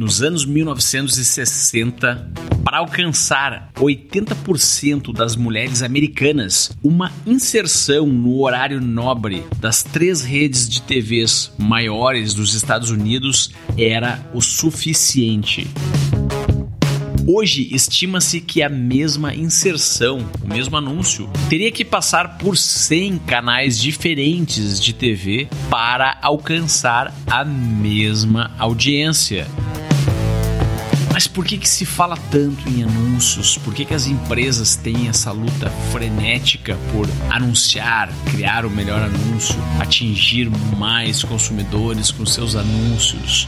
Nos anos 1960, para alcançar 80% das mulheres americanas, uma inserção no horário nobre das três redes de TVs maiores dos Estados Unidos era o suficiente. Hoje, estima-se que a mesma inserção, o mesmo anúncio, teria que passar por 100 canais diferentes de TV para alcançar a mesma audiência. Mas por que, que se fala tanto em anúncios? Por que, que as empresas têm essa luta frenética por anunciar, criar o melhor anúncio, atingir mais consumidores com seus anúncios?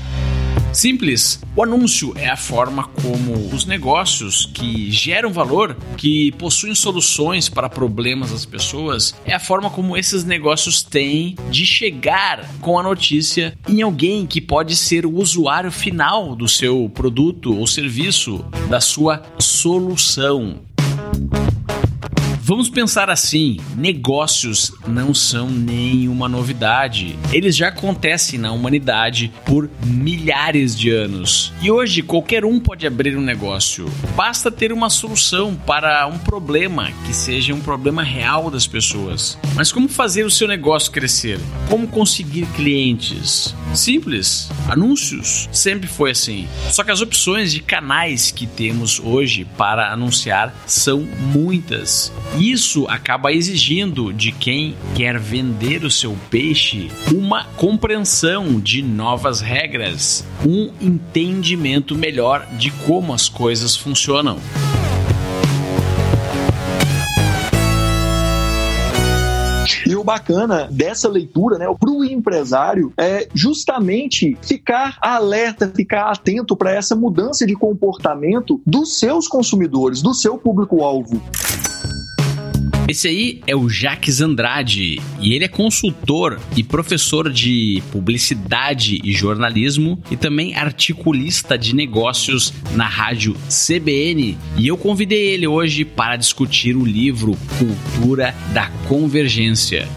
Simples. O anúncio é a forma como os negócios que geram valor, que possuem soluções para problemas das pessoas, é a forma como esses negócios têm de chegar com a notícia em alguém que pode ser o usuário final do seu produto ou serviço, da sua solução. Vamos pensar assim: negócios não são nenhuma novidade. Eles já acontecem na humanidade por milhares de anos. E hoje qualquer um pode abrir um negócio. Basta ter uma solução para um problema que seja um problema real das pessoas. Mas como fazer o seu negócio crescer? Como conseguir clientes? Simples. Anúncios. Sempre foi assim. Só que as opções de canais que temos hoje para anunciar são muitas. Isso acaba exigindo de quem quer vender o seu peixe uma compreensão de novas regras, um entendimento melhor de como as coisas funcionam. E o bacana dessa leitura, né, para o empresário, é justamente ficar alerta, ficar atento para essa mudança de comportamento dos seus consumidores, do seu público-alvo. Esse aí é o Jaques Andrade e ele é consultor e professor de publicidade e jornalismo e também articulista de negócios na rádio CBN. E eu convidei ele hoje para discutir o livro Cultura da Convergência.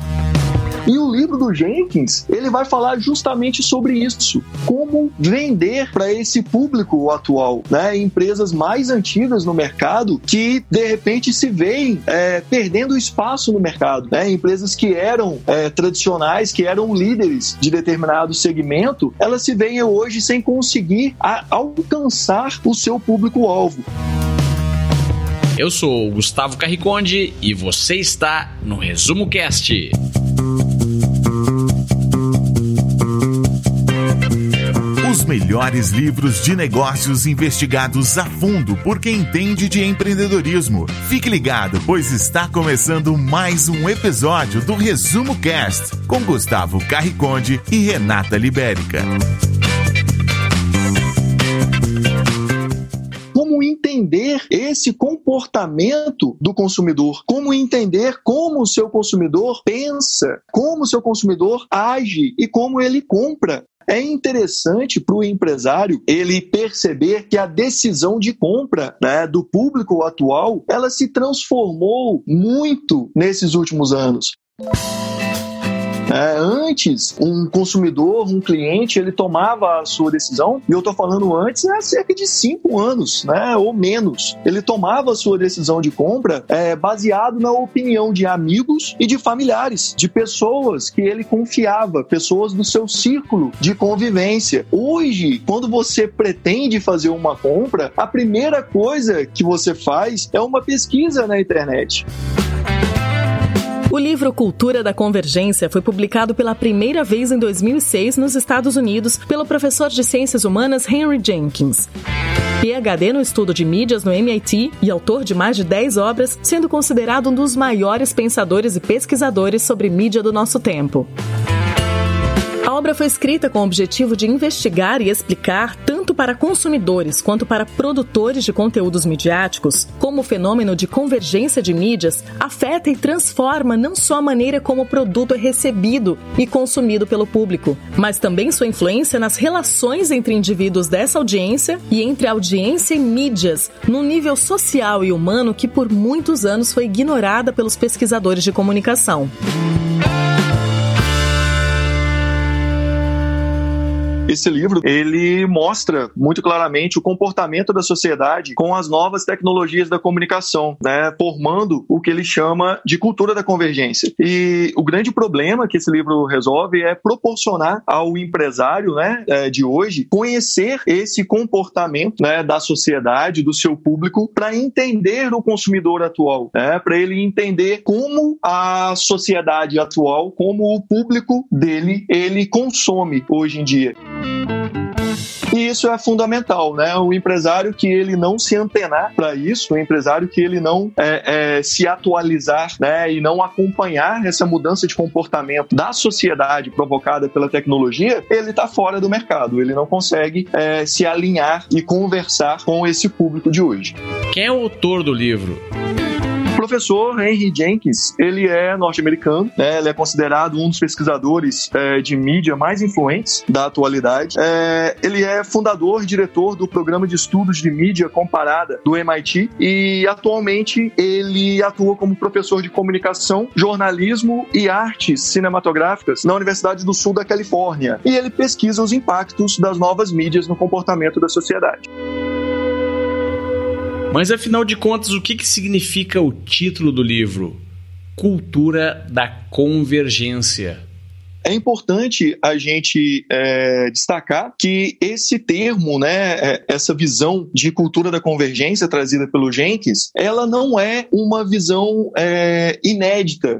E o livro do Jenkins, ele vai falar justamente sobre isso, como vender para esse público atual, né? Empresas mais antigas no mercado que de repente se veem é, perdendo espaço no mercado, né? Empresas que eram é, tradicionais, que eram líderes de determinado segmento, elas se veem hoje sem conseguir alcançar o seu público-alvo. Eu sou o Gustavo Carriconde e você está no Resumo Cast. Os melhores livros de negócios investigados a fundo por quem entende de empreendedorismo. Fique ligado, pois está começando mais um episódio do Resumo Cast com Gustavo Carriconde e Renata Libérica. como entender esse comportamento do consumidor, como entender como o seu consumidor pensa, como o seu consumidor age e como ele compra. É interessante para o empresário ele perceber que a decisão de compra né, do público atual ela se transformou muito nesses últimos anos. É, antes, um consumidor, um cliente, ele tomava a sua decisão, e eu estou falando antes, há cerca de cinco anos, né, ou menos. Ele tomava a sua decisão de compra é, baseado na opinião de amigos e de familiares, de pessoas que ele confiava, pessoas do seu círculo de convivência. Hoje, quando você pretende fazer uma compra, a primeira coisa que você faz é uma pesquisa na internet. O livro Cultura da Convergência foi publicado pela primeira vez em 2006 nos Estados Unidos pelo professor de Ciências Humanas Henry Jenkins. PhD no estudo de mídias no MIT e autor de mais de 10 obras, sendo considerado um dos maiores pensadores e pesquisadores sobre mídia do nosso tempo. A obra foi escrita com o objetivo de investigar e explicar, tanto para consumidores quanto para produtores de conteúdos midiáticos, como o fenômeno de convergência de mídias afeta e transforma não só a maneira como o produto é recebido e consumido pelo público, mas também sua influência nas relações entre indivíduos dessa audiência e entre audiência e mídias, num nível social e humano que por muitos anos foi ignorada pelos pesquisadores de comunicação. Esse livro, ele mostra muito claramente o comportamento da sociedade com as novas tecnologias da comunicação, né, formando o que ele chama de cultura da convergência. E o grande problema que esse livro resolve é proporcionar ao empresário, né, é, de hoje conhecer esse comportamento, né, da sociedade, do seu público, para entender o consumidor atual, né, para ele entender como a sociedade atual, como o público dele, ele consome hoje em dia. E isso é fundamental, né? O empresário que ele não se antenar para isso, o empresário que ele não é, é, se atualizar, né? E não acompanhar essa mudança de comportamento da sociedade provocada pela tecnologia, ele está fora do mercado. Ele não consegue é, se alinhar e conversar com esse público de hoje. Quem é o autor do livro? Professor Henry Jenkins, ele é norte-americano, né? ele é considerado um dos pesquisadores é, de mídia mais influentes da atualidade. É, ele é fundador e diretor do programa de estudos de mídia comparada do MIT e atualmente ele atua como professor de comunicação, jornalismo e artes cinematográficas na Universidade do Sul da Califórnia. E ele pesquisa os impactos das novas mídias no comportamento da sociedade. Mas afinal de contas, o que, que significa o título do livro? Cultura da Convergência. É importante a gente é, destacar que esse termo, né, é, essa visão de cultura da convergência trazida pelo Jenkins, ela não é uma visão é, inédita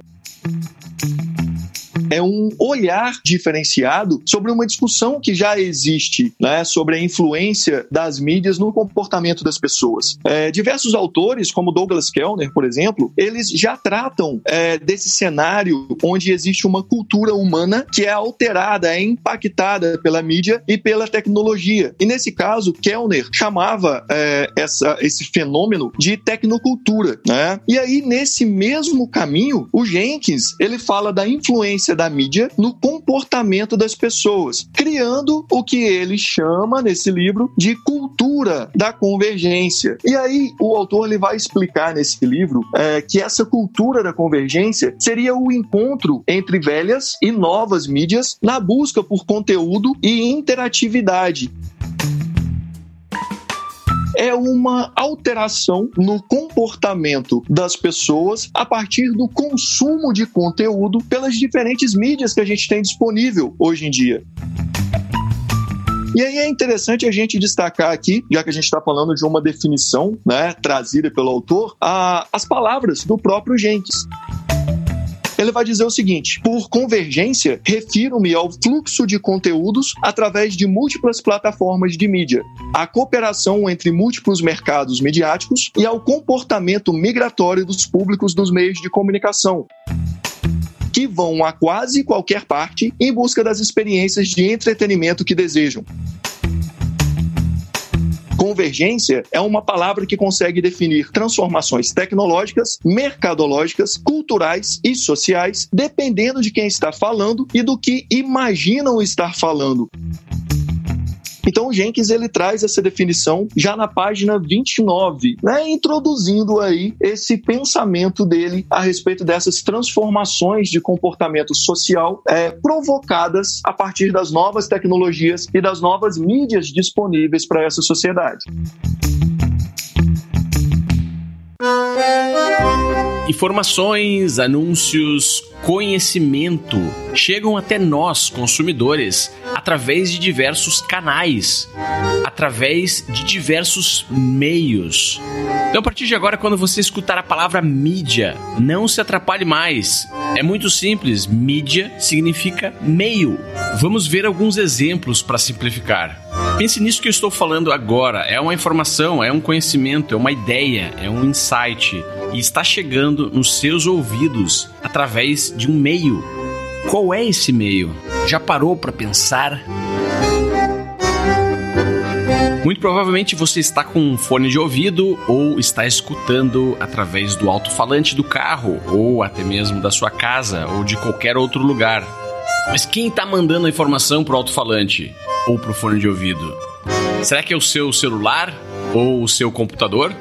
é um olhar diferenciado sobre uma discussão que já existe, né, sobre a influência das mídias no comportamento das pessoas. É, diversos autores, como Douglas Kellner, por exemplo, eles já tratam é, desse cenário onde existe uma cultura humana que é alterada, é impactada pela mídia e pela tecnologia. E nesse caso, Kellner chamava é, essa, esse fenômeno de tecnocultura. Né? E aí, nesse mesmo caminho, o Jenkins ele fala da influência da mídia no comportamento das pessoas, criando o que ele chama nesse livro de cultura da convergência. E aí o autor ele vai explicar nesse livro é, que essa cultura da convergência seria o encontro entre velhas e novas mídias na busca por conteúdo e interatividade é uma alteração no comportamento das pessoas a partir do consumo de conteúdo pelas diferentes mídias que a gente tem disponível hoje em dia. E aí é interessante a gente destacar aqui, já que a gente está falando de uma definição né, trazida pelo autor, a, as palavras do próprio Jenkins ele vai dizer o seguinte: por convergência, refiro-me ao fluxo de conteúdos através de múltiplas plataformas de mídia, à cooperação entre múltiplos mercados mediáticos e ao comportamento migratório dos públicos dos meios de comunicação que vão a quase qualquer parte em busca das experiências de entretenimento que desejam. Convergência é uma palavra que consegue definir transformações tecnológicas, mercadológicas, culturais e sociais, dependendo de quem está falando e do que imaginam estar falando. Então o Jenkins ele traz essa definição já na página 29, né, introduzindo aí esse pensamento dele a respeito dessas transformações de comportamento social é, provocadas a partir das novas tecnologias e das novas mídias disponíveis para essa sociedade. Informações, anúncios, conhecimento chegam até nós, consumidores, através de diversos canais, através de diversos meios. Então, a partir de agora, quando você escutar a palavra mídia, não se atrapalhe mais. É muito simples, mídia significa meio. Vamos ver alguns exemplos para simplificar. Pense nisso que eu estou falando agora. É uma informação, é um conhecimento, é uma ideia, é um insight e está chegando nos seus ouvidos através de um meio. Qual é esse meio? Já parou para pensar? Muito provavelmente você está com um fone de ouvido ou está escutando através do alto-falante do carro ou até mesmo da sua casa ou de qualquer outro lugar. Mas quem está mandando a informação para o alto-falante ou para o fone de ouvido? Será que é o seu celular ou o seu computador?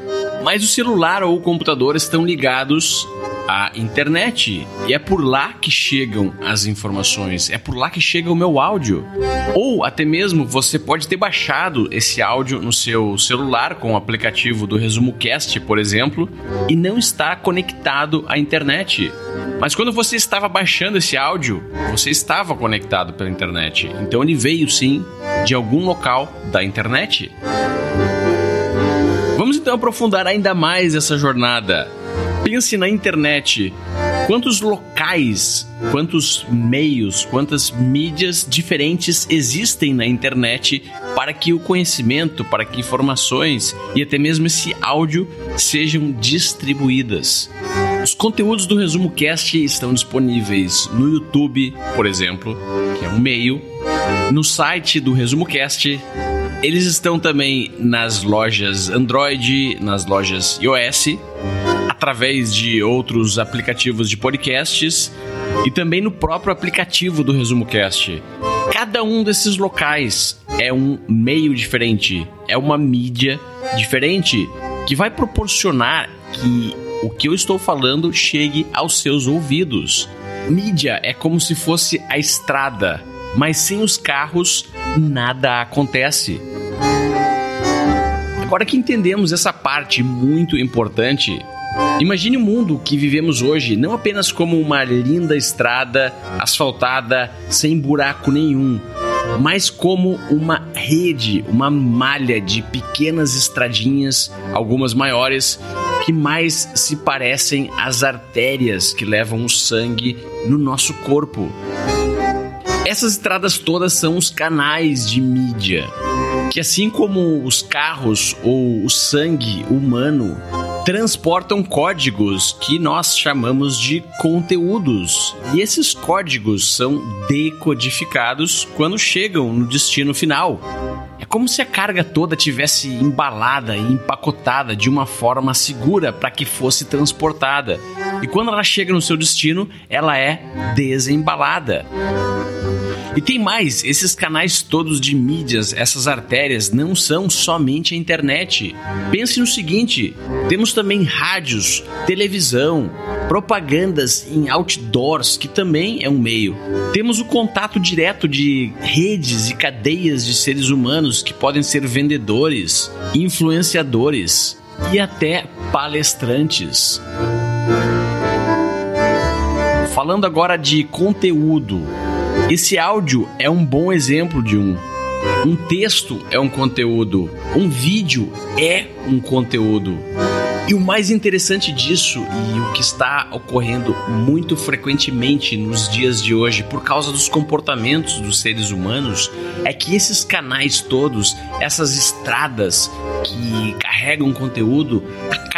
Mas o celular ou o computador estão ligados à internet e é por lá que chegam as informações, é por lá que chega o meu áudio. Ou até mesmo você pode ter baixado esse áudio no seu celular com o aplicativo do Resumo Cast, por exemplo, e não está conectado à internet. Mas quando você estava baixando esse áudio, você estava conectado pela internet. Então ele veio sim de algum local da internet. Vamos então aprofundar ainda mais essa jornada. Pense na internet. Quantos locais, quantos meios, quantas mídias diferentes existem na internet para que o conhecimento, para que informações e até mesmo esse áudio sejam distribuídas? Os conteúdos do Resumo Cast estão disponíveis no YouTube, por exemplo, que é um meio, no site do Resumo Cast, eles estão também nas lojas Android, nas lojas iOS, através de outros aplicativos de podcasts e também no próprio aplicativo do Resumo Cast. Cada um desses locais é um meio diferente, é uma mídia diferente que vai proporcionar que o que eu estou falando chegue aos seus ouvidos. Mídia é como se fosse a estrada, mas sem os carros nada acontece. Agora que entendemos essa parte muito importante, imagine o mundo que vivemos hoje não apenas como uma linda estrada asfaltada sem buraco nenhum, mas como uma rede, uma malha de pequenas estradinhas, algumas maiores, que mais se parecem às artérias que levam o sangue no nosso corpo. Essas estradas todas são os canais de mídia, que assim como os carros ou o sangue humano transportam códigos que nós chamamos de conteúdos. E esses códigos são decodificados quando chegam no destino final. É como se a carga toda tivesse embalada e empacotada de uma forma segura para que fosse transportada. E quando ela chega no seu destino, ela é desembalada. E tem mais, esses canais todos de mídias, essas artérias, não são somente a internet. Pense no seguinte: temos também rádios, televisão, propagandas em outdoors, que também é um meio. Temos o contato direto de redes e cadeias de seres humanos que podem ser vendedores, influenciadores e até palestrantes. Falando agora de conteúdo, esse áudio é um bom exemplo de um. Um texto é um conteúdo, um vídeo é um conteúdo. E o mais interessante disso, e o que está ocorrendo muito frequentemente nos dias de hoje por causa dos comportamentos dos seres humanos, é que esses canais todos, essas estradas que carregam conteúdo,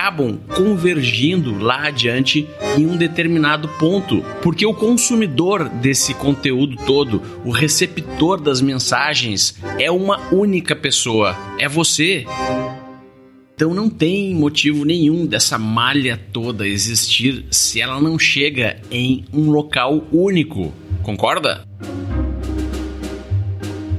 acabam convergindo lá adiante em um determinado ponto, porque o consumidor desse conteúdo todo, o receptor das mensagens, é uma única pessoa, é você. Então não tem motivo nenhum dessa malha toda existir se ela não chega em um local único. Concorda?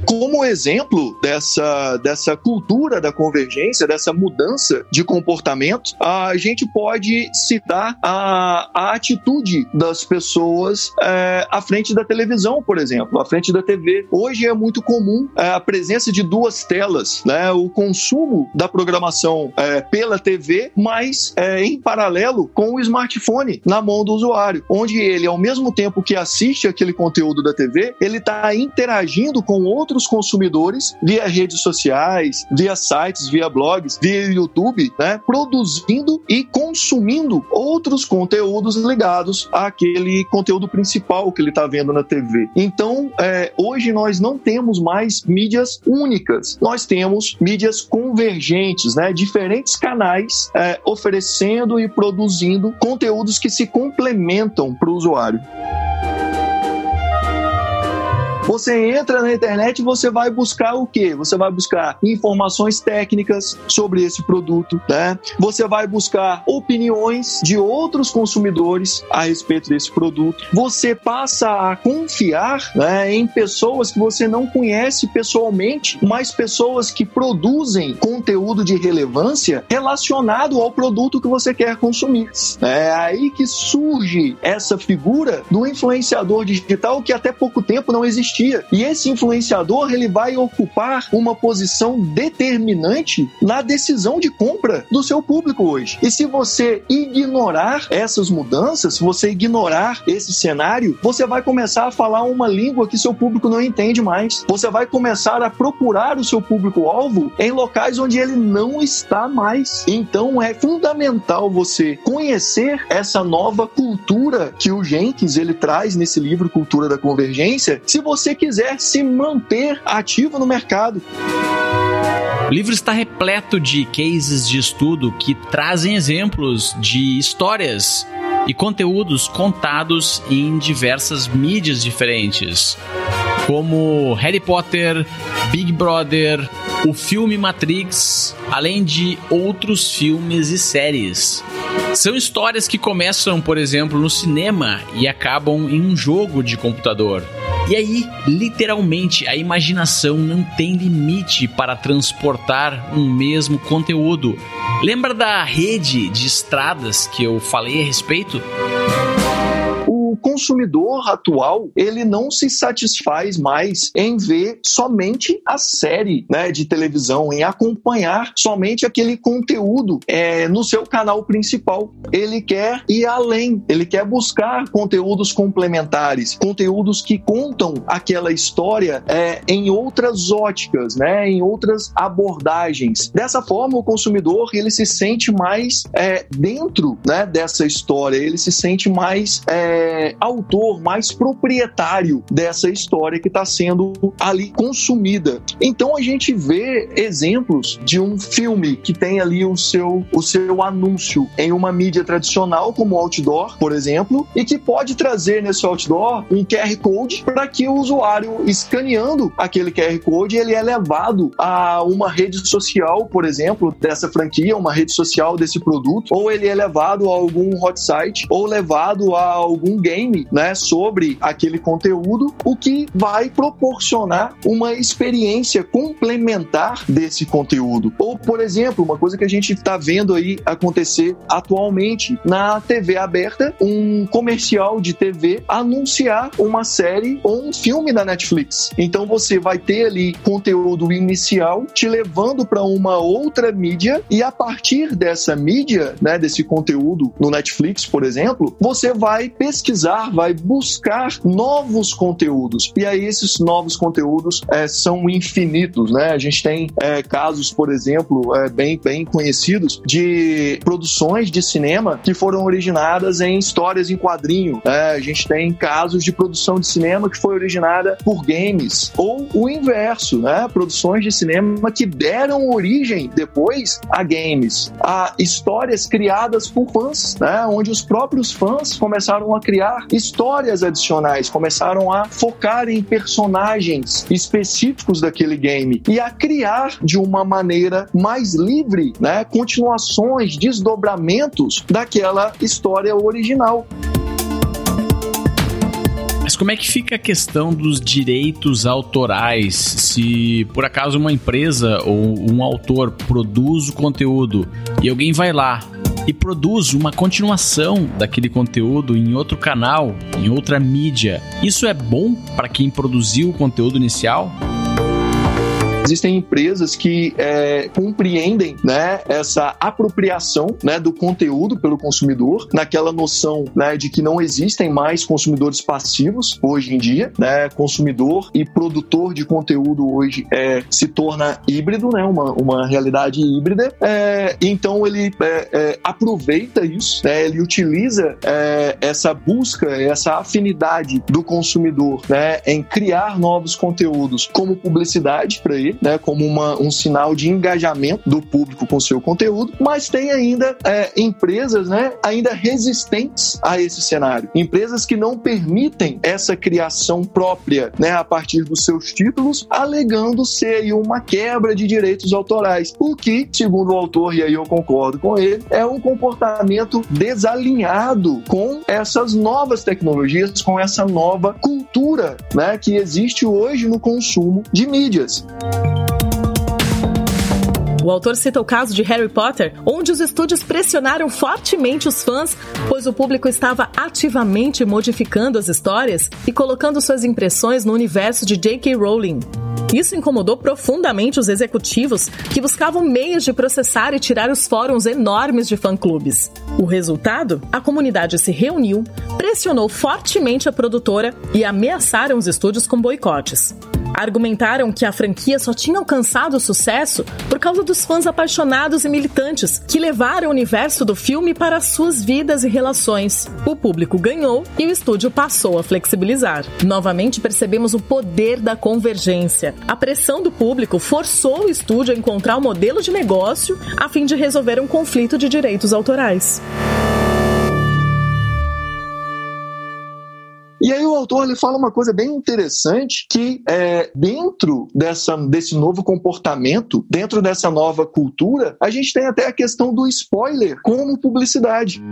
Como exemplo dessa, dessa cultura da convergência, dessa mudança de comportamento, a gente pode citar a, a atitude das pessoas é, à frente da televisão, por exemplo, à frente da TV. Hoje é muito comum é, a presença de duas telas, né? o consumo da programação é, pela TV, mas é, em paralelo com o smartphone na mão do usuário, onde ele, ao mesmo tempo que assiste aquele conteúdo da TV, ele está interagindo com outros consumidores via redes sociais, via sites, via blogs, via YouTube, né? produzindo e consumindo outros conteúdos ligados àquele conteúdo principal que ele está vendo na TV. Então, é, hoje nós não temos mais mídias únicas, nós temos mídias convergentes, né? diferentes canais é, oferecendo e produzindo conteúdos que se complementam para o usuário. Você entra na internet e você vai buscar o quê? Você vai buscar informações técnicas sobre esse produto, né? Você vai buscar opiniões de outros consumidores a respeito desse produto. Você passa a confiar né, em pessoas que você não conhece pessoalmente, mas pessoas que produzem conteúdo de relevância relacionado ao produto que você quer consumir. É aí que surge essa figura do influenciador digital que até pouco tempo não existia E esse influenciador ele vai ocupar uma posição determinante na decisão de compra do seu público hoje. E se você ignorar essas mudanças, se você ignorar esse cenário, você vai começar a falar uma língua que seu público não entende mais. Você vai começar a procurar o seu público-alvo em locais onde ele não está mais. Então é fundamental você conhecer essa nova cultura que o Jenkins ele traz nesse livro Cultura da Convergência. Se você você quiser se manter ativo no mercado. O livro está repleto de cases de estudo que trazem exemplos de histórias e conteúdos contados em diversas mídias diferentes, como Harry Potter, Big Brother, o filme Matrix, além de outros filmes e séries. São histórias que começam, por exemplo, no cinema e acabam em um jogo de computador. E aí, literalmente, a imaginação não tem limite para transportar um mesmo conteúdo. Lembra da rede de estradas que eu falei a respeito? Consumidor atual, ele não se satisfaz mais em ver somente a série né, de televisão, em acompanhar somente aquele conteúdo é, no seu canal principal. Ele quer ir além, ele quer buscar conteúdos complementares, conteúdos que contam aquela história é, em outras óticas, né, em outras abordagens. Dessa forma, o consumidor ele se sente mais é, dentro né, dessa história, ele se sente mais é, autor, mais proprietário dessa história que está sendo ali consumida. Então a gente vê exemplos de um filme que tem ali o seu, o seu anúncio em uma mídia tradicional, como outdoor, por exemplo, e que pode trazer nesse outdoor um QR Code para que o usuário, escaneando aquele QR Code, ele é levado a uma rede social, por exemplo, dessa franquia, uma rede social desse produto, ou ele é levado a algum hot site, ou levado a algum game né, sobre aquele conteúdo, o que vai proporcionar uma experiência complementar desse conteúdo. Ou, por exemplo, uma coisa que a gente está vendo aí acontecer atualmente na TV aberta, um comercial de TV anunciar uma série ou um filme da Netflix. Então você vai ter ali conteúdo inicial te levando para uma outra mídia e a partir dessa mídia, né, desse conteúdo no Netflix, por exemplo, você vai pesquisar pesquisar, vai buscar novos conteúdos. E aí esses novos conteúdos é, são infinitos, né? A gente tem é, casos, por exemplo, é, bem, bem conhecidos de produções de cinema que foram originadas em histórias em quadrinho. Né? A gente tem casos de produção de cinema que foi originada por games. Ou o inverso, né? Produções de cinema que deram origem depois a games. A histórias criadas por fãs, né? Onde os próprios fãs começaram a criar histórias adicionais, começaram a focar em personagens específicos daquele game e a criar de uma maneira mais livre, né, continuações, desdobramentos daquela história original. Mas como é que fica a questão dos direitos autorais? Se por acaso uma empresa ou um autor produz o conteúdo e alguém vai lá e produz uma continuação daquele conteúdo em outro canal, em outra mídia, isso é bom para quem produziu o conteúdo inicial? Existem empresas que é, compreendem né, essa apropriação né, do conteúdo pelo consumidor, naquela noção né, de que não existem mais consumidores passivos hoje em dia. Né, consumidor e produtor de conteúdo hoje é, se torna híbrido, né, uma, uma realidade híbrida. É, então ele é, é, aproveita isso, né, ele utiliza é, essa busca, essa afinidade do consumidor né, em criar novos conteúdos como publicidade para ele né, como uma, um sinal de engajamento do público com seu conteúdo, mas tem ainda é, empresas né, ainda resistentes a esse cenário. Empresas que não permitem essa criação própria né, a partir dos seus títulos, alegando ser uma quebra de direitos autorais. O que, segundo o autor, e aí eu concordo com ele, é um comportamento desalinhado com essas novas tecnologias, com essa nova cultura né, que existe hoje no consumo de mídias. O autor cita o caso de Harry Potter, onde os estúdios pressionaram fortemente os fãs, pois o público estava ativamente modificando as histórias e colocando suas impressões no universo de J.K. Rowling. Isso incomodou profundamente os executivos que buscavam meios de processar e tirar os fóruns enormes de fã-clubes. O resultado? A comunidade se reuniu, pressionou fortemente a produtora e ameaçaram os estúdios com boicotes. Argumentaram que a franquia só tinha alcançado sucesso por causa dos fãs apaixonados e militantes que levaram o universo do filme para suas vidas e relações. O público ganhou e o estúdio passou a flexibilizar. Novamente percebemos o poder da convergência. A pressão do público forçou o estúdio a encontrar um modelo de negócio a fim de resolver um conflito de direitos autorais. E aí o autor ele fala uma coisa bem interessante que é, dentro dessa, desse novo comportamento, dentro dessa nova cultura, a gente tem até a questão do spoiler como publicidade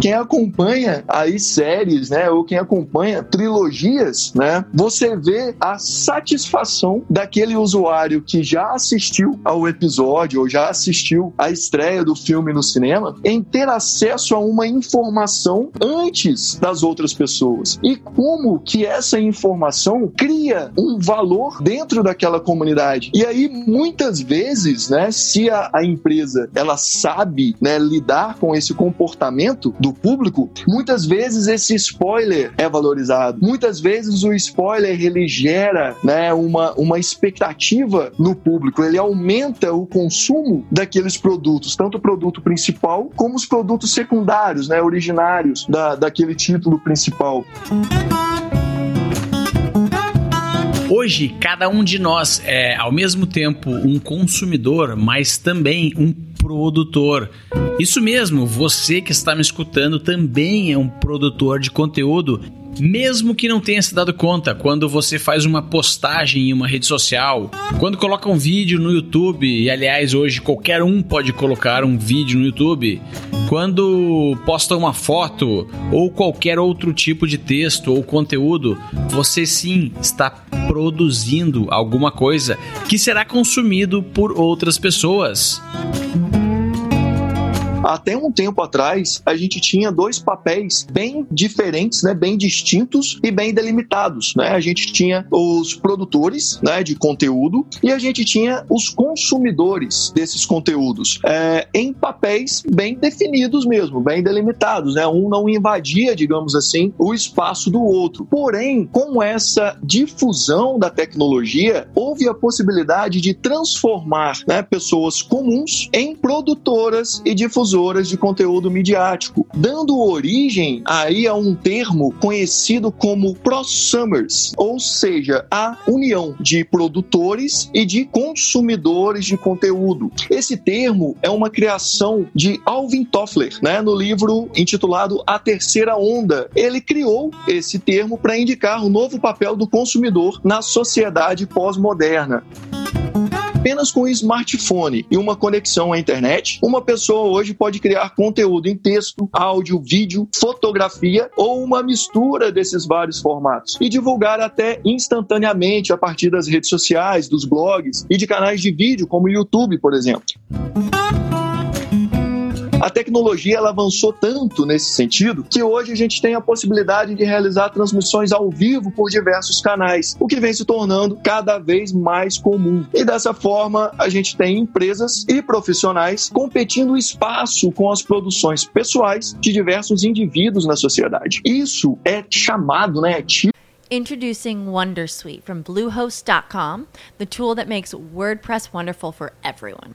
quem acompanha aí séries, né, ou quem acompanha trilogias, né, você vê a satisfação daquele usuário que já assistiu ao episódio ou já assistiu à estreia do filme no cinema em ter acesso a uma informação antes das outras pessoas. E como que essa informação cria um valor dentro daquela comunidade. E aí muitas vezes, né, se a, a empresa ela sabe, né, lidar com esse comportamento do do público, muitas vezes esse spoiler é valorizado. Muitas vezes o spoiler ele gera né, uma, uma expectativa no público, ele aumenta o consumo daqueles produtos, tanto o produto principal como os produtos secundários, né, originários da, daquele título principal. Hoje, cada um de nós é, ao mesmo tempo, um consumidor, mas também um produtor. Isso mesmo, você que está me escutando também é um produtor de conteúdo mesmo que não tenha se dado conta, quando você faz uma postagem em uma rede social, quando coloca um vídeo no YouTube, e aliás, hoje qualquer um pode colocar um vídeo no YouTube, quando posta uma foto ou qualquer outro tipo de texto ou conteúdo, você sim está produzindo alguma coisa que será consumido por outras pessoas. Até um tempo atrás, a gente tinha dois papéis bem diferentes, né, bem distintos e bem delimitados. Né? A gente tinha os produtores né, de conteúdo e a gente tinha os consumidores desses conteúdos é, em papéis bem definidos mesmo, bem delimitados. Né? Um não invadia, digamos assim, o espaço do outro. Porém, com essa difusão da tecnologia, houve a possibilidade de transformar né, pessoas comuns em produtoras e difusores difusoras de conteúdo midiático, dando origem aí a um termo conhecido como prosumers, ou seja, a união de produtores e de consumidores de conteúdo. Esse termo é uma criação de Alvin Toffler, né, no livro intitulado A Terceira Onda. Ele criou esse termo para indicar o novo papel do consumidor na sociedade pós-moderna. Apenas com um smartphone e uma conexão à internet, uma pessoa hoje pode criar conteúdo em texto, áudio, vídeo, fotografia ou uma mistura desses vários formatos e divulgar até instantaneamente a partir das redes sociais, dos blogs e de canais de vídeo como o YouTube, por exemplo. A tecnologia ela avançou tanto nesse sentido que hoje a gente tem a possibilidade de realizar transmissões ao vivo por diversos canais, o que vem se tornando cada vez mais comum. E dessa forma, a gente tem empresas e profissionais competindo espaço com as produções pessoais de diversos indivíduos na sociedade. Isso é chamado, né, Introducing Wondersuite from Bluehost.com, the tool that makes WordPress wonderful for everyone.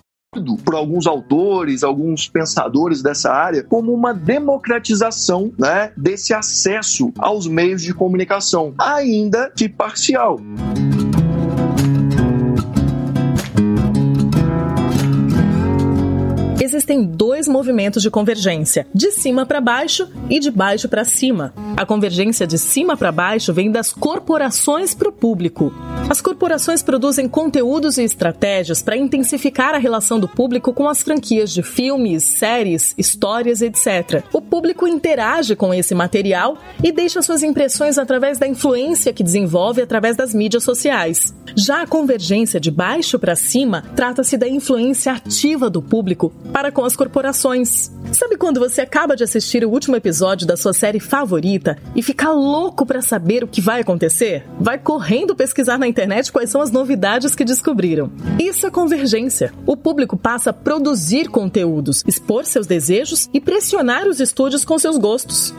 Por alguns autores, alguns pensadores dessa área, como uma democratização né, desse acesso aos meios de comunicação, ainda que parcial. Existem dois movimentos de convergência, de cima para baixo e de baixo para cima. A convergência de cima para baixo vem das corporações para o público. As corporações produzem conteúdos e estratégias para intensificar a relação do público com as franquias de filmes, séries, histórias, etc. O público interage com esse material e deixa suas impressões através da influência que desenvolve através das mídias sociais. Já a convergência de baixo para cima trata-se da influência ativa do público para com as corporações. Sabe quando você acaba de assistir o último episódio da sua série favorita e fica louco para saber o que vai acontecer? Vai correndo pesquisar na internet quais são as novidades que descobriram. Isso é convergência. O público passa a produzir conteúdos, expor seus desejos e pressionar os estúdios com seus gostos.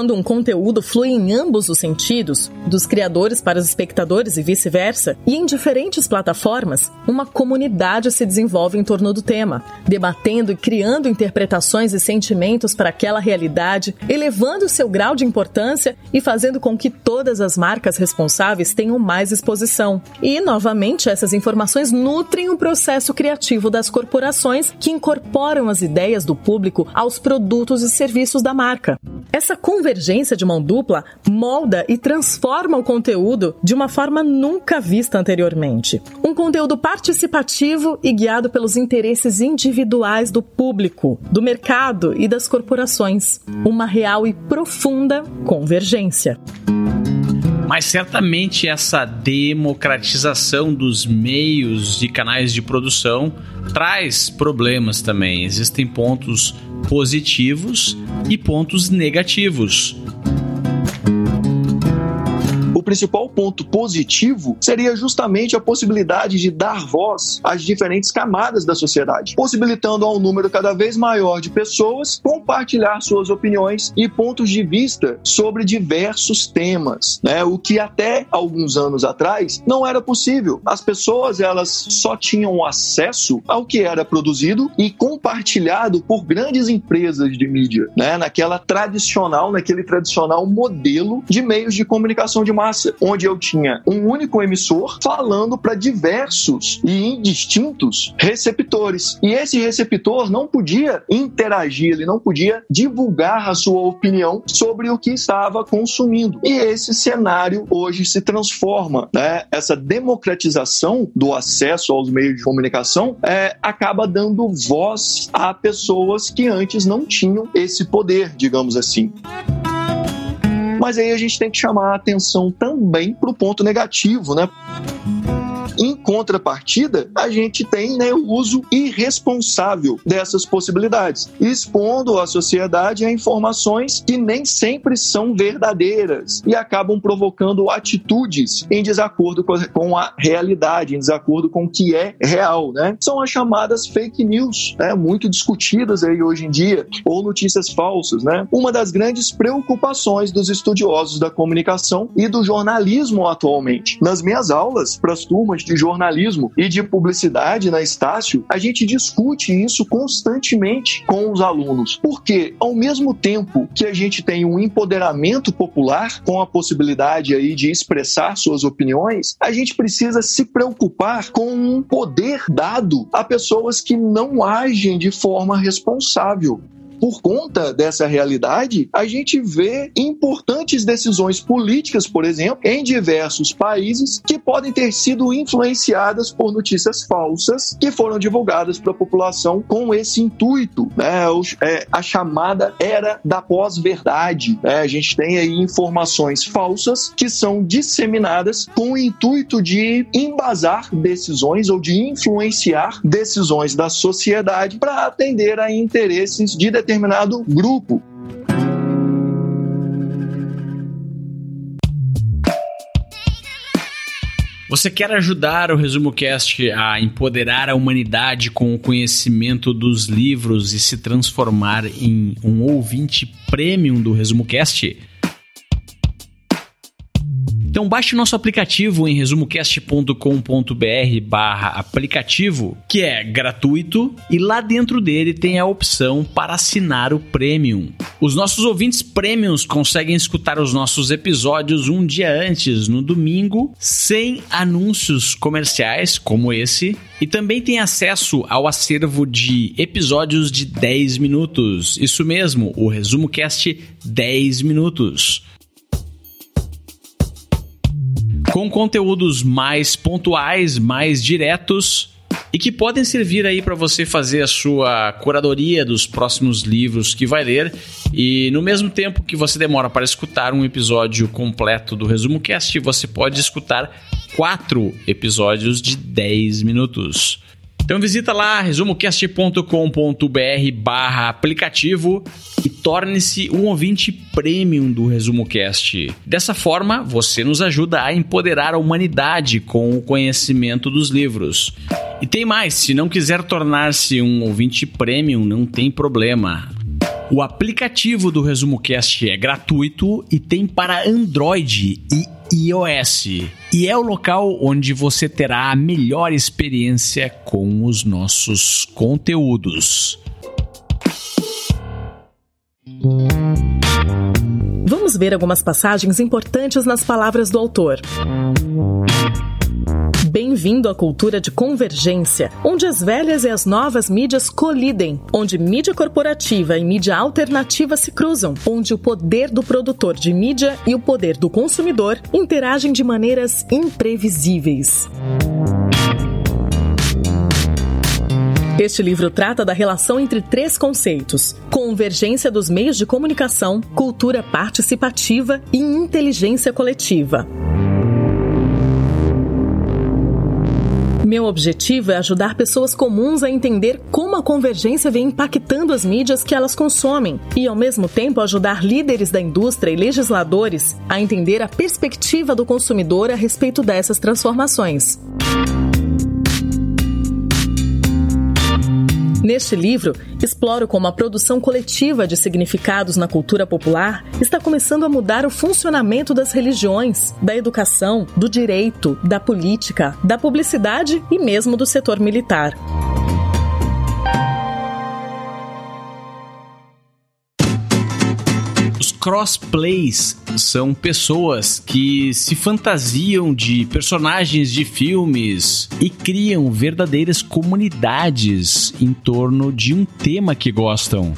Quando um conteúdo flui em ambos os sentidos, dos criadores para os espectadores e vice-versa, e em diferentes plataformas, uma comunidade se desenvolve em torno do tema, debatendo e criando interpretações e sentimentos para aquela realidade, elevando seu grau de importância e fazendo com que todas as marcas responsáveis tenham mais exposição. E, novamente, essas informações nutrem o processo criativo das corporações que incorporam as ideias do público aos produtos e serviços da marca. Essa convergência de mão dupla molda e transforma o conteúdo de uma forma nunca vista anteriormente. Um conteúdo participativo e guiado pelos interesses individuais do público, do mercado e das corporações. Uma real e profunda convergência. Mas certamente essa democratização dos meios de canais de produção traz problemas também. Existem pontos positivos e pontos negativos principal ponto positivo seria justamente a possibilidade de dar voz às diferentes camadas da sociedade, possibilitando a um número cada vez maior de pessoas compartilhar suas opiniões e pontos de vista sobre diversos temas, né? O que até alguns anos atrás não era possível. As pessoas elas só tinham acesso ao que era produzido e compartilhado por grandes empresas de mídia, né? Naquela tradicional, naquele tradicional modelo de meios de comunicação de massa onde eu tinha um único emissor falando para diversos e indistintos receptores. E esse receptor não podia interagir, ele não podia divulgar a sua opinião sobre o que estava consumindo. E esse cenário hoje se transforma, né? Essa democratização do acesso aos meios de comunicação é, acaba dando voz a pessoas que antes não tinham esse poder, digamos assim. Mas aí a gente tem que chamar a atenção também para o ponto negativo, né? Em contrapartida, a gente tem né, o uso irresponsável dessas possibilidades, expondo a sociedade a informações que nem sempre são verdadeiras e acabam provocando atitudes em desacordo com a realidade, em desacordo com o que é real. Né? São as chamadas fake news, né, muito discutidas aí hoje em dia, ou notícias falsas. Né? Uma das grandes preocupações dos estudiosos da comunicação e do jornalismo atualmente. Nas minhas aulas, para as turmas de jornalismo e de publicidade na Estácio, a gente discute isso constantemente com os alunos. Porque, ao mesmo tempo que a gente tem um empoderamento popular, com a possibilidade aí de expressar suas opiniões, a gente precisa se preocupar com um poder dado a pessoas que não agem de forma responsável por conta dessa realidade, a gente vê importantes decisões políticas, por exemplo, em diversos países que podem ter sido influenciadas por notícias falsas que foram divulgadas para a população com esse intuito, né? É, a chamada era da pós-verdade. Né? A gente tem aí informações falsas que são disseminadas com o intuito de embasar decisões ou de influenciar decisões da sociedade para atender a interesses de determinados determinado grupo. Você quer ajudar o Resumo Cast a empoderar a humanidade com o conhecimento dos livros e se transformar em um ouvinte premium do Resumo Cast? Então baixe nosso aplicativo em resumocast.com.br barra aplicativo, que é gratuito, e lá dentro dele tem a opção para assinar o Premium. Os nossos ouvintes Premiums conseguem escutar os nossos episódios um dia antes, no domingo, sem anúncios comerciais como esse, e também tem acesso ao acervo de episódios de 10 minutos. Isso mesmo, o Resumo Cast 10 minutos com conteúdos mais pontuais, mais diretos e que podem servir aí para você fazer a sua curadoria dos próximos livros que vai ler e no mesmo tempo que você demora para escutar um episódio completo do Resumo Cast, você pode escutar quatro episódios de 10 minutos. Então visita lá resumocast.com.br barra aplicativo e torne-se um ouvinte premium do ResumoCast. Dessa forma, você nos ajuda a empoderar a humanidade com o conhecimento dos livros. E tem mais, se não quiser tornar-se um ouvinte premium, não tem problema. O aplicativo do ResumoCast é gratuito e tem para Android e iOS. E é o local onde você terá a melhor experiência com os nossos conteúdos. Vamos ver algumas passagens importantes nas palavras do autor. Bem-vindo à cultura de convergência, onde as velhas e as novas mídias colidem, onde mídia corporativa e mídia alternativa se cruzam, onde o poder do produtor de mídia e o poder do consumidor interagem de maneiras imprevisíveis. Este livro trata da relação entre três conceitos: convergência dos meios de comunicação, cultura participativa e inteligência coletiva. Meu objetivo é ajudar pessoas comuns a entender como a convergência vem impactando as mídias que elas consomem e, ao mesmo tempo, ajudar líderes da indústria e legisladores a entender a perspectiva do consumidor a respeito dessas transformações. Neste livro, exploro como a produção coletiva de significados na cultura popular está começando a mudar o funcionamento das religiões, da educação, do direito, da política, da publicidade e mesmo do setor militar. Crossplays são pessoas que se fantasiam de personagens de filmes e criam verdadeiras comunidades em torno de um tema que gostam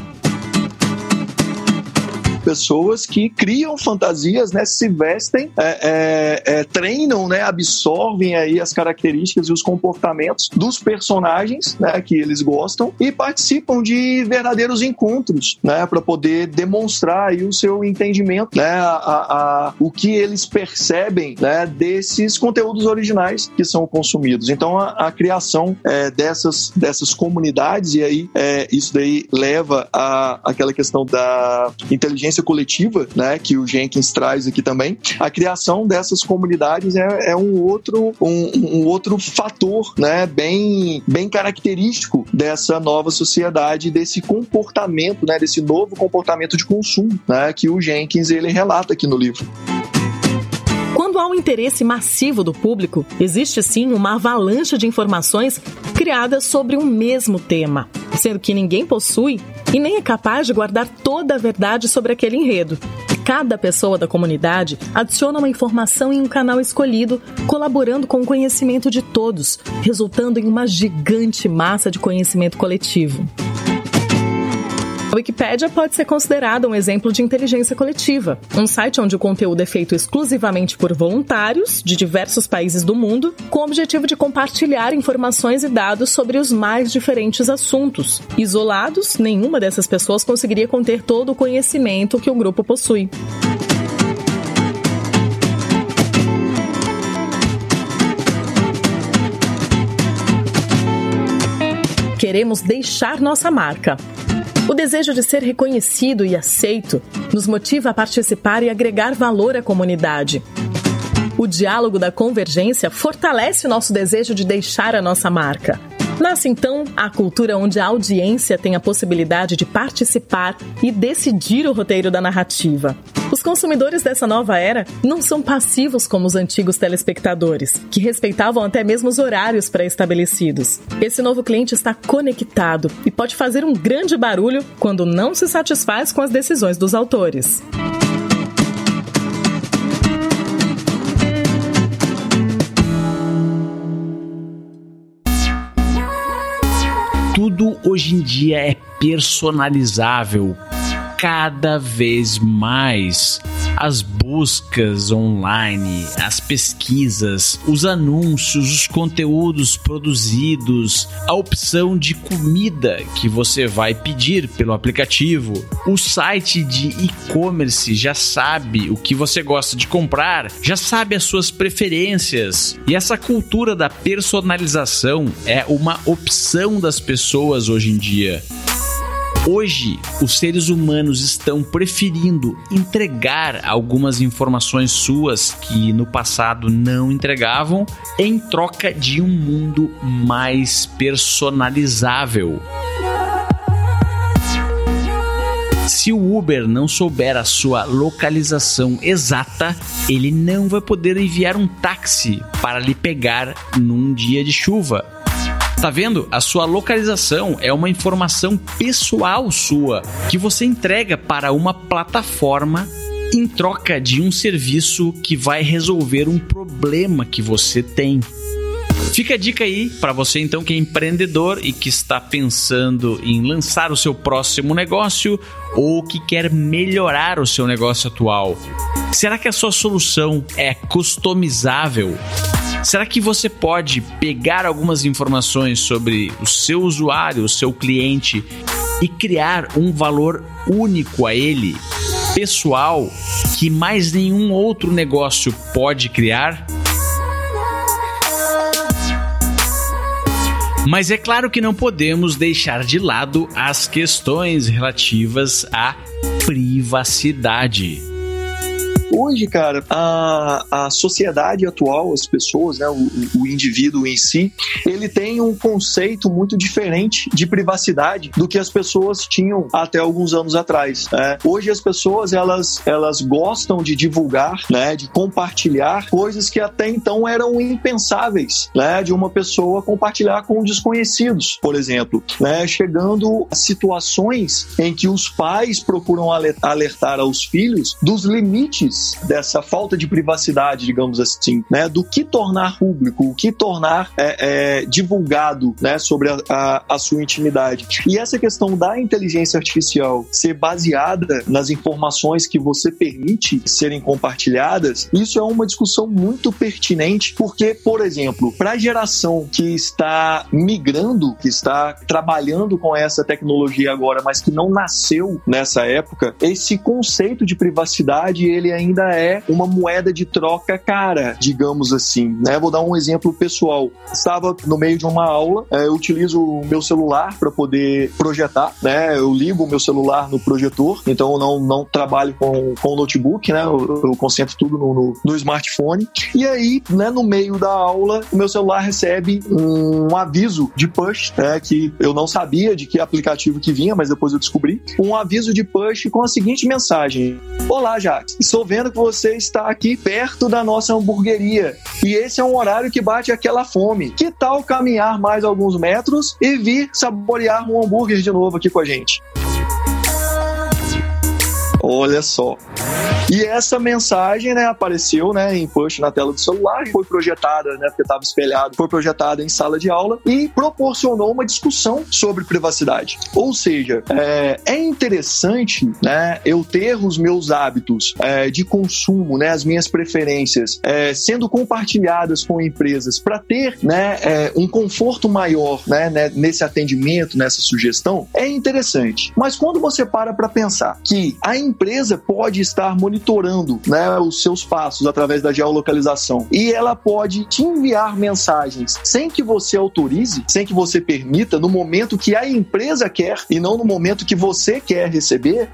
pessoas que criam fantasias, né, se vestem, é, é, é, treinam, né, absorvem aí as características e os comportamentos dos personagens, né, que eles gostam e participam de verdadeiros encontros, né, para poder demonstrar aí o seu entendimento, né, a, a, o que eles percebem, né, desses conteúdos originais que são consumidos. Então a, a criação é, dessas dessas comunidades e aí é, isso daí leva a aquela questão da inteligência consciência coletiva, né, que o Jenkins traz aqui também, a criação dessas comunidades é, é um outro um, um, outro fator, né, bem bem característico dessa nova sociedade, desse comportamento, né, desse novo comportamento de consumo, né, que o Jenkins ele relata aqui no livro. Quando há um interesse massivo do público, existe sim uma avalanche de informações criadas sobre um mesmo tema, sendo que ninguém possui e nem é capaz de guardar toda a verdade sobre aquele enredo. Cada pessoa da comunidade adiciona uma informação em um canal escolhido, colaborando com o conhecimento de todos, resultando em uma gigante massa de conhecimento coletivo. A Wikipédia pode ser considerada um exemplo de inteligência coletiva, um site onde o conteúdo é feito exclusivamente por voluntários de diversos países do mundo, com o objetivo de compartilhar informações e dados sobre os mais diferentes assuntos. Isolados, nenhuma dessas pessoas conseguiria conter todo o conhecimento que o grupo possui. Queremos deixar nossa marca. O desejo de ser reconhecido e aceito nos motiva a participar e agregar valor à comunidade. O diálogo da convergência fortalece o nosso desejo de deixar a nossa marca. Nasce então a cultura onde a audiência tem a possibilidade de participar e decidir o roteiro da narrativa. Os consumidores dessa nova era não são passivos como os antigos telespectadores, que respeitavam até mesmo os horários pré-estabelecidos. Esse novo cliente está conectado e pode fazer um grande barulho quando não se satisfaz com as decisões dos autores. Hoje em dia é personalizável. Cada vez mais as buscas online, as pesquisas, os anúncios, os conteúdos produzidos, a opção de comida que você vai pedir pelo aplicativo. O site de e-commerce já sabe o que você gosta de comprar, já sabe as suas preferências. E essa cultura da personalização é uma opção das pessoas hoje em dia. Hoje, os seres humanos estão preferindo entregar algumas informações suas que no passado não entregavam em troca de um mundo mais personalizável. Se o Uber não souber a sua localização exata, ele não vai poder enviar um táxi para lhe pegar num dia de chuva Tá vendo? A sua localização é uma informação pessoal sua que você entrega para uma plataforma em troca de um serviço que vai resolver um problema que você tem. Fica a dica aí para você então que é empreendedor e que está pensando em lançar o seu próximo negócio ou que quer melhorar o seu negócio atual. Será que a sua solução é customizável? Será que você pode pegar algumas informações sobre o seu usuário, o seu cliente e criar um valor único a ele, pessoal, que mais nenhum outro negócio pode criar? Mas é claro que não podemos deixar de lado as questões relativas à privacidade. Hoje, cara, a, a sociedade atual, as pessoas, né, o, o indivíduo em si, ele tem um conceito muito diferente de privacidade do que as pessoas tinham até alguns anos atrás. Né? Hoje as pessoas elas, elas gostam de divulgar, né, de compartilhar coisas que até então eram impensáveis, né, de uma pessoa compartilhar com desconhecidos, por exemplo, né, chegando a situações em que os pais procuram alertar aos filhos dos limites dessa falta de privacidade, digamos assim, né, do que tornar público, o que tornar é, é, divulgado, né, sobre a, a, a sua intimidade. E essa questão da inteligência artificial ser baseada nas informações que você permite serem compartilhadas, isso é uma discussão muito pertinente, porque, por exemplo, para a geração que está migrando, que está trabalhando com essa tecnologia agora, mas que não nasceu nessa época, esse conceito de privacidade ele ainda é uma moeda de troca cara, digamos assim. Né? Vou dar um exemplo pessoal. Estava no meio de uma aula, é, eu utilizo o meu celular para poder projetar, né? Eu ligo o meu celular no projetor, então eu não, não trabalho com, com notebook, né? Eu, eu concentro tudo no, no, no, smartphone. E aí, né, no meio da aula, o meu celular recebe um aviso de push, né, que eu não sabia de que aplicativo que vinha, mas depois eu descobri. Um aviso de push com a seguinte mensagem: Olá, Jax, estou vendo que você está aqui perto da nossa hamburgueria e esse é um horário que bate aquela fome. Que tal caminhar mais alguns metros e vir saborear um hambúrguer de novo aqui com a gente? Olha só. E essa mensagem, né, apareceu, né, em push na tela do celular, foi projetada, né, porque estava espelhado, foi projetada em sala de aula e proporcionou uma discussão sobre privacidade. Ou seja, é, é interessante, né, eu ter os meus hábitos é, de consumo, né, as minhas preferências, é, sendo compartilhadas com empresas para ter, né, é, um conforto maior, né, né, nesse atendimento, nessa sugestão, é interessante. Mas quando você para para pensar que a empresa pode estar monitorando né, os seus passos através da geolocalização e ela pode te enviar mensagens sem que você autorize, sem que você permita, no momento que a empresa quer e não no momento que você quer receber.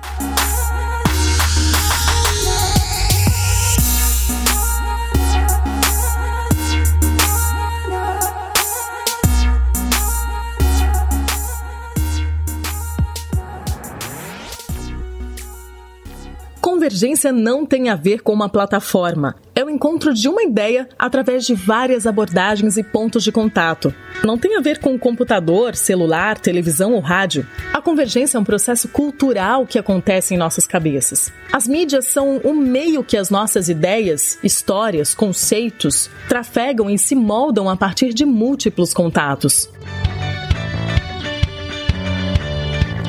Convergência não tem a ver com uma plataforma. É o encontro de uma ideia através de várias abordagens e pontos de contato. Não tem a ver com computador, celular, televisão ou rádio. A convergência é um processo cultural que acontece em nossas cabeças. As mídias são o meio que as nossas ideias, histórias, conceitos trafegam e se moldam a partir de múltiplos contatos.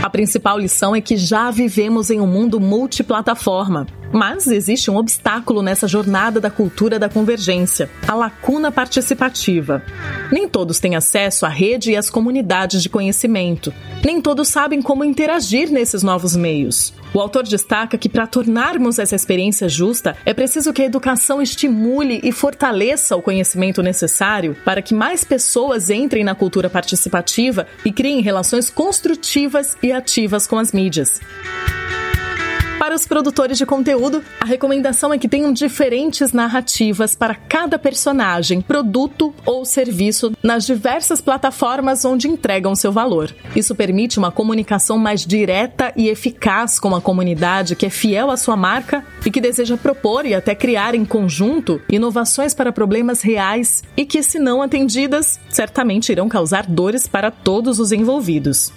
A principal lição é que já vivemos em um mundo multiplataforma. Mas existe um obstáculo nessa jornada da cultura da convergência: a lacuna participativa. Nem todos têm acesso à rede e às comunidades de conhecimento. Nem todos sabem como interagir nesses novos meios. O autor destaca que para tornarmos essa experiência justa, é preciso que a educação estimule e fortaleça o conhecimento necessário para que mais pessoas entrem na cultura participativa e criem relações construtivas e ativas com as mídias. Para os produtores de conteúdo, a recomendação é que tenham diferentes narrativas para cada personagem, produto ou serviço nas diversas plataformas onde entregam seu valor. Isso permite uma comunicação mais direta e eficaz com a comunidade que é fiel à sua marca e que deseja propor e até criar em conjunto inovações para problemas reais e que, se não atendidas, certamente irão causar dores para todos os envolvidos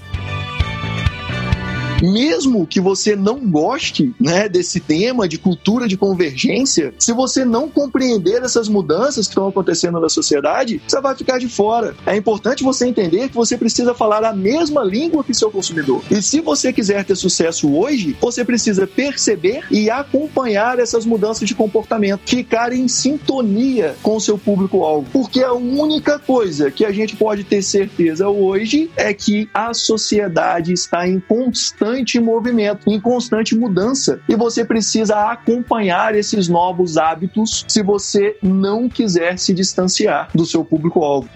mesmo que você não goste né, desse tema de cultura de convergência, se você não compreender essas mudanças que estão acontecendo na sociedade, você vai ficar de fora. É importante você entender que você precisa falar a mesma língua que seu consumidor. E se você quiser ter sucesso hoje, você precisa perceber e acompanhar essas mudanças de comportamento, ficar em sintonia com o seu público-alvo. Porque a única coisa que a gente pode ter certeza hoje é que a sociedade está em constante constante movimento, em constante mudança. E você precisa acompanhar esses novos hábitos se você não quiser se distanciar do seu público-alvo.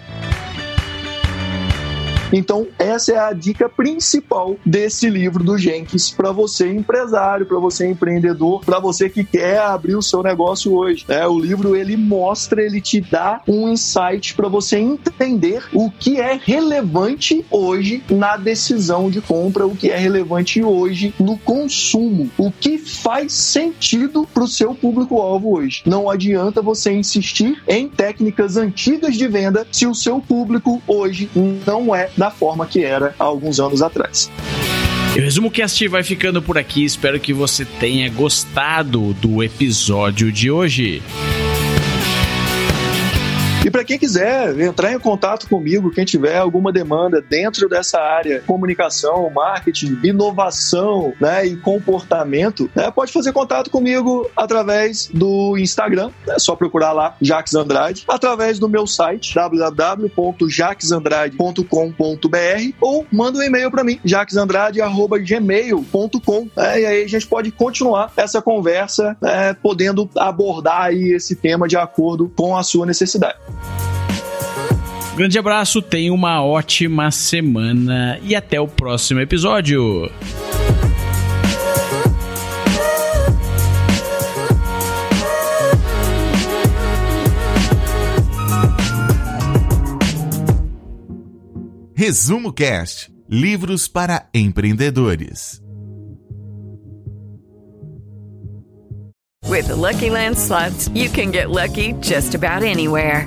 Então, essa é a dica principal desse livro do Jenkins para você empresário, para você empreendedor, para você que quer abrir o seu negócio hoje. É, o livro ele mostra, ele te dá um insight para você entender o que é relevante hoje na decisão de compra, o que é relevante hoje no consumo, o que faz sentido para o seu público-alvo hoje. Não adianta você insistir em técnicas antigas de venda se o seu público hoje não é da forma que era há alguns anos atrás. E o Resumo Cast vai ficando por aqui. Espero que você tenha gostado do episódio de hoje. E para quem quiser entrar em contato comigo, quem tiver alguma demanda dentro dessa área, comunicação, marketing, inovação né, e comportamento, né, pode fazer contato comigo através do Instagram, é só procurar lá Jaques Andrade, através do meu site www.jaquesandrade.com.br ou manda um e-mail para mim, jaquesandrade.gmail.com né, e aí a gente pode continuar essa conversa, né, podendo abordar aí esse tema de acordo com a sua necessidade. Grande abraço, tenha uma ótima semana e até o próximo episódio. Resumo Cast Livros para empreendedores. With the Lucky Land slots, you can get lucky just about anywhere.